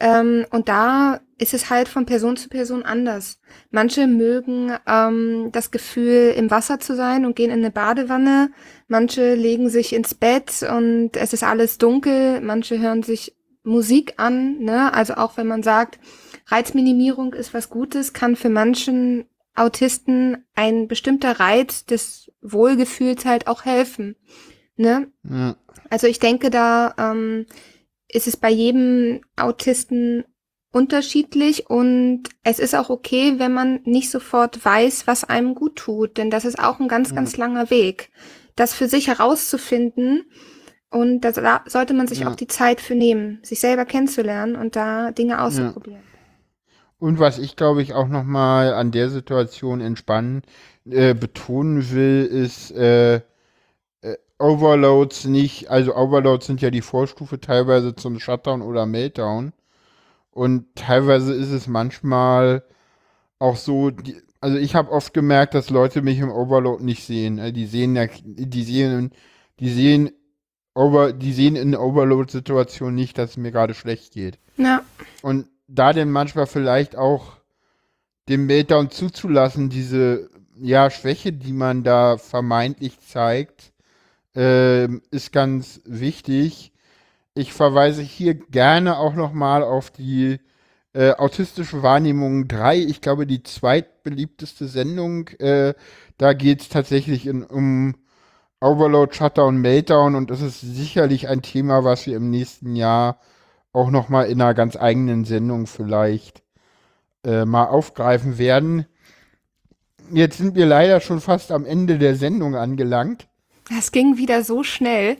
Speaker 3: Ähm, und da ist es halt von Person zu Person anders. Manche mögen ähm, das Gefühl, im Wasser zu sein und gehen in eine Badewanne. Manche legen sich ins Bett und es ist alles dunkel. Manche hören sich Musik an. Ne? Also auch wenn man sagt, Reizminimierung ist was Gutes, kann für manchen Autisten ein bestimmter Reiz des Wohlgefühls halt auch helfen. Ne?
Speaker 1: Ja,
Speaker 3: Also ich denke, da ähm, ist es bei jedem Autisten unterschiedlich und es ist auch okay, wenn man nicht sofort weiß, was einem gut tut, denn das ist auch ein ganz,
Speaker 1: Ja.
Speaker 3: ganz langer Weg, das für sich herauszufinden und da sollte man sich
Speaker 1: Ja.
Speaker 3: auch die Zeit für nehmen, sich selber kennenzulernen und da Dinge auszuprobieren.
Speaker 1: Und was ich glaube ich auch nochmal an der Situation entspannen äh, betonen will, ist äh, äh, Overloads nicht, also Overloads sind ja die Vorstufe teilweise zum Shutdown oder Meltdown. Und teilweise ist es manchmal auch so, die, also ich habe oft gemerkt, dass Leute mich im Overload nicht sehen. Also die sehen ja, die sehen, die sehen over, die sehen in Overload-Situationen nicht, dass es mir gerade schlecht geht.
Speaker 3: Ja,
Speaker 1: Und da denn manchmal vielleicht auch dem Meltdown zuzulassen, diese ja, Schwäche, die man da vermeintlich zeigt, ähm, ist ganz wichtig. Ich verweise hier gerne auch nochmal auf die äh, autistische Wahrnehmung 3. Ich glaube, die zweitbeliebteste Sendung. Äh, da geht es tatsächlich in, um Overload, Shutdown, Meltdown und das ist sicherlich ein Thema, was wir im nächsten Jahr auch nochmal in einer ganz eigenen Sendung vielleicht äh, mal aufgreifen werden. Jetzt sind wir leider schon fast am Ende der Sendung angelangt.
Speaker 3: Das ging wieder so schnell.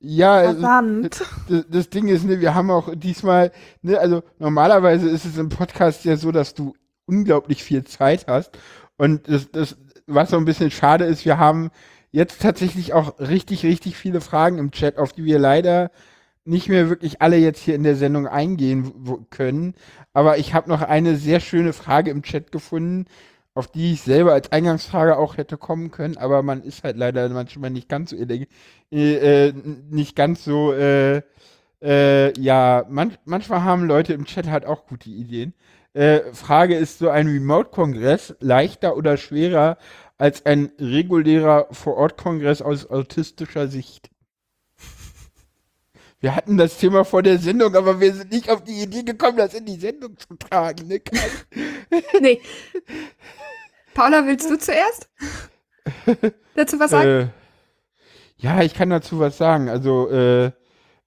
Speaker 1: Ja, äh,
Speaker 2: Verdammt.
Speaker 1: das, das Ding ist, ne, wir haben auch diesmal, ne, also normalerweise ist es im Podcast ja so, dass du unglaublich viel Zeit hast. Und das, das, was so ein bisschen schade ist, wir haben jetzt tatsächlich auch richtig, richtig viele Fragen im Chat, auf die wir leider nicht mehr wirklich alle jetzt hier in der Sendung eingehen können. Aber ich habe noch eine sehr schöne Frage im Chat gefunden, auf die ich selber als Eingangsfrage auch hätte kommen können, aber man ist halt leider manchmal nicht ganz so äh, äh, nicht ganz so äh, äh, ja, man, manchmal haben Leute im Chat halt auch gute Ideen. Äh, Frage ist so ein Remote-Kongress leichter oder schwerer als ein regulärer Vor-Ort-Kongress aus autistischer Sicht? Wir hatten das Thema vor der Sendung, aber wir sind nicht auf die Idee gekommen, das in die Sendung zu tragen. Ne?
Speaker 3: Nee. Paula, willst du zuerst? Dazu was sagen?
Speaker 1: Äh, ja, ich kann dazu was sagen. Also, äh,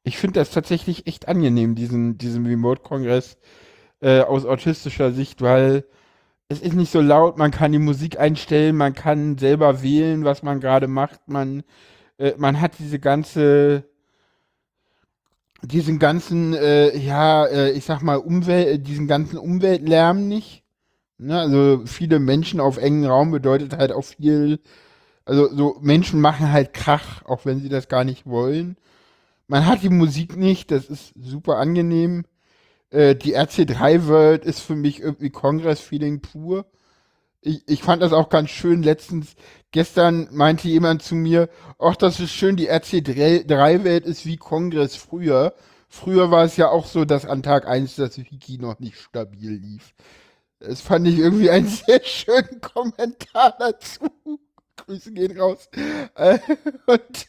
Speaker 1: ich finde das tatsächlich echt angenehm, diesen, diesen Remote-Kongress äh, aus autistischer Sicht, weil es ist nicht so laut, man kann die Musik einstellen, man kann selber wählen, was man gerade macht, man, äh, man hat diese ganze, diesen ganzen, äh, ja, äh, ich sag mal, Umwelt, äh, diesen ganzen Umweltlärm nicht. Ne? Also viele Menschen auf engen Raum bedeutet halt auch viel also so Menschen machen halt Krach, auch wenn sie das gar nicht wollen. Man hat die Musik nicht, das ist super angenehm. Äh, die RC3 World ist für mich irgendwie Kongress-Feeling pur. Ich, ich fand das auch ganz schön. Letztens, gestern meinte jemand zu mir, ach, das ist schön, die RC3 Welt ist wie Kongress früher. Früher war es ja auch so, dass an Tag 1 das Wiki noch nicht stabil lief. Das fand ich irgendwie einen sehr schönen Kommentar dazu. Grüße gehen raus. Und,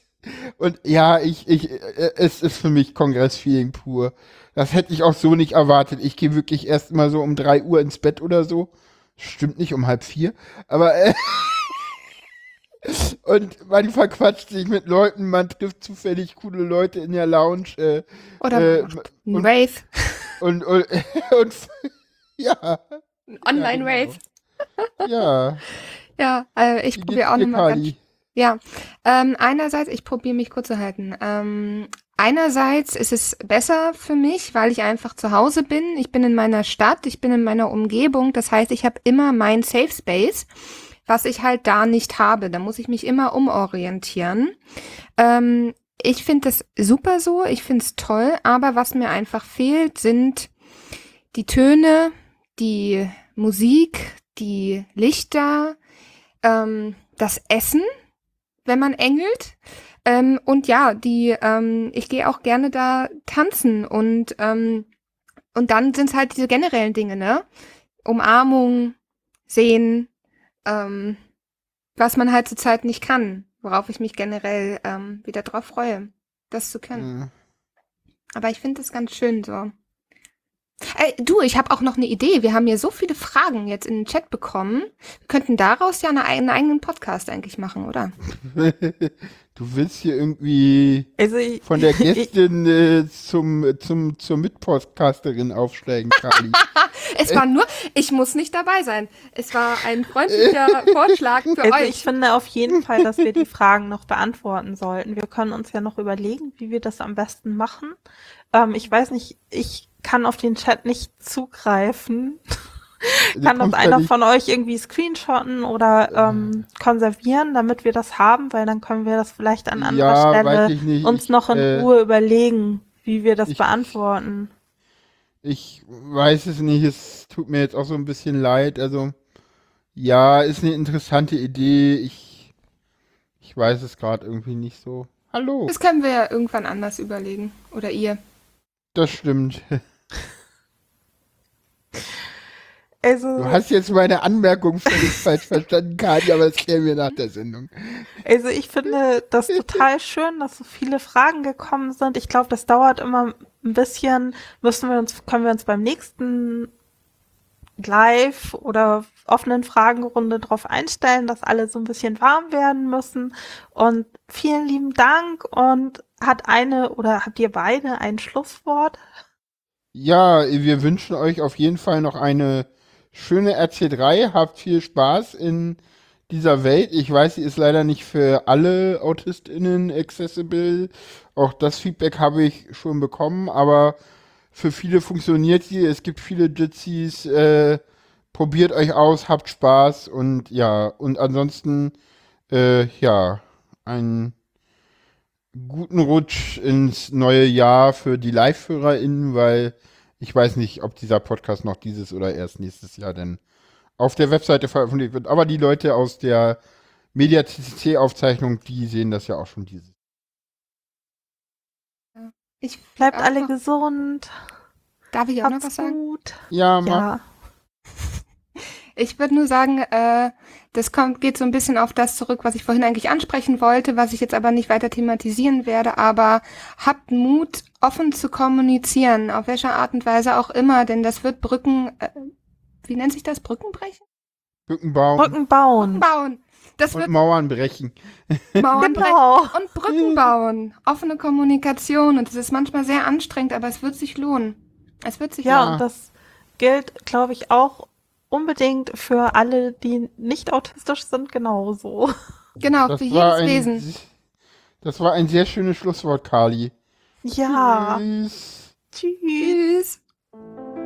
Speaker 1: und ja, ich, ich, äh, es ist für mich Kongress-Feeling pur. Das hätte ich auch so nicht erwartet. Ich gehe wirklich erst mal so um 3 Uhr ins Bett oder so. Stimmt nicht, um halb vier. Aber äh, und man verquatscht sich mit Leuten, man trifft zufällig coole Leute in der Lounge. Äh,
Speaker 3: Oder
Speaker 1: äh, und-
Speaker 3: ein Rave.
Speaker 1: und, und, und ja,
Speaker 3: Ein Online-Rave.
Speaker 1: ja.
Speaker 3: Ja, äh, ich probiere auch nochmal ganz? Ja, ähm, einerseits, ich probiere mich kurz zu halten. Ähm, einerseits ist es besser für mich, weil ich einfach zu Hause bin. Ich bin in meiner Stadt, ich bin in meiner Umgebung. Das heißt, ich habe immer mein Safe Space, was ich halt da nicht habe. Da muss ich mich immer umorientieren. Ähm, ich finde das super so, ich finde es toll, aber was mir einfach fehlt, sind die Töne, die Musik, die Lichter, ähm, das Essen, wenn man engelt. Ähm, und ja, die, ähm, ich gehe auch gerne da tanzen und, ähm, und dann sind es halt diese generellen Dinge, ne? Umarmung, sehen, ähm, was man halt zurzeit nicht kann, worauf ich mich generell ähm, wieder drauf freue, das zu können.
Speaker 1: Mhm.
Speaker 3: Aber ich finde das ganz schön so. Ey, du, ich habe auch noch eine Idee. Wir haben hier so viele Fragen jetzt in den Chat bekommen. Wir könnten daraus ja eine, einen eigenen Podcast eigentlich machen, oder?
Speaker 1: Du willst hier irgendwie
Speaker 2: Also ich,
Speaker 1: von der Gästin äh, zum, zum, zur Mitpodcasterin aufsteigen, Kali.
Speaker 3: Es war nur, ich muss nicht dabei sein. Es war ein freundlicher Vorschlag für
Speaker 2: also
Speaker 3: euch.
Speaker 2: ich finde auf jeden Fall, dass wir die Fragen noch beantworten sollten. Wir können uns ja noch überlegen, wie wir das am besten machen. Ähm, ich weiß nicht, ich kann auf den Chat nicht zugreifen. Kann das einer von euch irgendwie screenshotten oder ähm, konservieren, damit wir das haben, weil dann können wir das vielleicht an anderer
Speaker 1: ja,
Speaker 2: Stelle
Speaker 1: weiß ich
Speaker 2: uns noch in
Speaker 1: äh,
Speaker 2: Ruhe überlegen, wie wir das
Speaker 1: ich-
Speaker 2: beantworten.
Speaker 1: Ich weiß es nicht, es tut mir jetzt auch so ein bisschen leid. Also, ja, ist eine interessante Idee. Ich, ich weiß es gerade irgendwie nicht so. Hallo,
Speaker 3: Das können wir ja irgendwann anders überlegen. Oder ihr.
Speaker 1: das stimmt.
Speaker 2: Also,
Speaker 1: Du hast jetzt meine Anmerkung völlig falsch verstanden, Kadi, aber das klären wir nach der Sendung.
Speaker 2: also ich finde das total schön, dass so viele Fragen gekommen sind. Ich glaube, das dauert immer ein bisschen. Müssen wir uns, können wir uns beim nächsten Live oder offenen Fragenrunde darauf einstellen, dass alle so ein bisschen warm werden müssen. Und vielen lieben Dank. Und hat eine oder habt ihr beide ein Schlusswort?
Speaker 1: Ja, wir wünschen euch auf jeden Fall noch eine schöne RC3. Habt viel Spaß in dieser Welt. Ich weiß, sie ist leider nicht für alle AutistInnen accessible. Auch das Feedback habe ich schon bekommen, aber für viele funktioniert sie. Es gibt viele Jitsis. Äh, probiert euch aus, habt Spaß und ja, und ansonsten, äh, ja, einen guten Rutsch ins neue Jahr für die Live-HörerInnen, weil ich weiß nicht, ob dieser Podcast noch dieses oder erst nächstes Jahr denn auf der Webseite veröffentlicht wird. Aber die Leute aus der Media CCC-Aufzeichnung, die sehen das ja auch schon dieses.
Speaker 3: Ich
Speaker 2: Bleibt
Speaker 3: auch
Speaker 2: alle
Speaker 3: noch-
Speaker 2: gesund.
Speaker 3: Darf ich auch noch
Speaker 2: Habt's
Speaker 3: was sagen?
Speaker 2: gut.
Speaker 1: Ja, mach.
Speaker 2: Ja.
Speaker 3: Ich würde nur sagen, äh, das kommt, geht so ein bisschen auf das zurück, was ich vorhin eigentlich ansprechen wollte, was ich jetzt aber nicht weiter thematisieren werde. Aber habt Mut, offen zu kommunizieren, auf welcher Art und Weise auch immer, denn das wird Brücken, äh, wie nennt sich das? Brücken brechen?
Speaker 1: Brücken bauen
Speaker 2: Brücken bauen.
Speaker 3: Bauen. Das
Speaker 1: und
Speaker 3: wird
Speaker 1: Mauern brechen.
Speaker 3: Mauern brechen
Speaker 2: Genau.
Speaker 3: und Brücken bauen. Offene Kommunikation. Und es ist manchmal sehr anstrengend, aber es wird sich lohnen. Es wird sich
Speaker 2: Ja,
Speaker 3: lohnen.
Speaker 2: und das gilt, glaube ich, auch unbedingt für alle, die nicht autistisch sind, genauso.
Speaker 3: Genau,
Speaker 1: Das
Speaker 3: für jedes
Speaker 1: ein,
Speaker 3: Wesen.
Speaker 1: das war ein sehr schönes Schlusswort, Kali.
Speaker 2: Ja.
Speaker 1: Tschüss.
Speaker 2: Tschüss.
Speaker 3: Tschüss.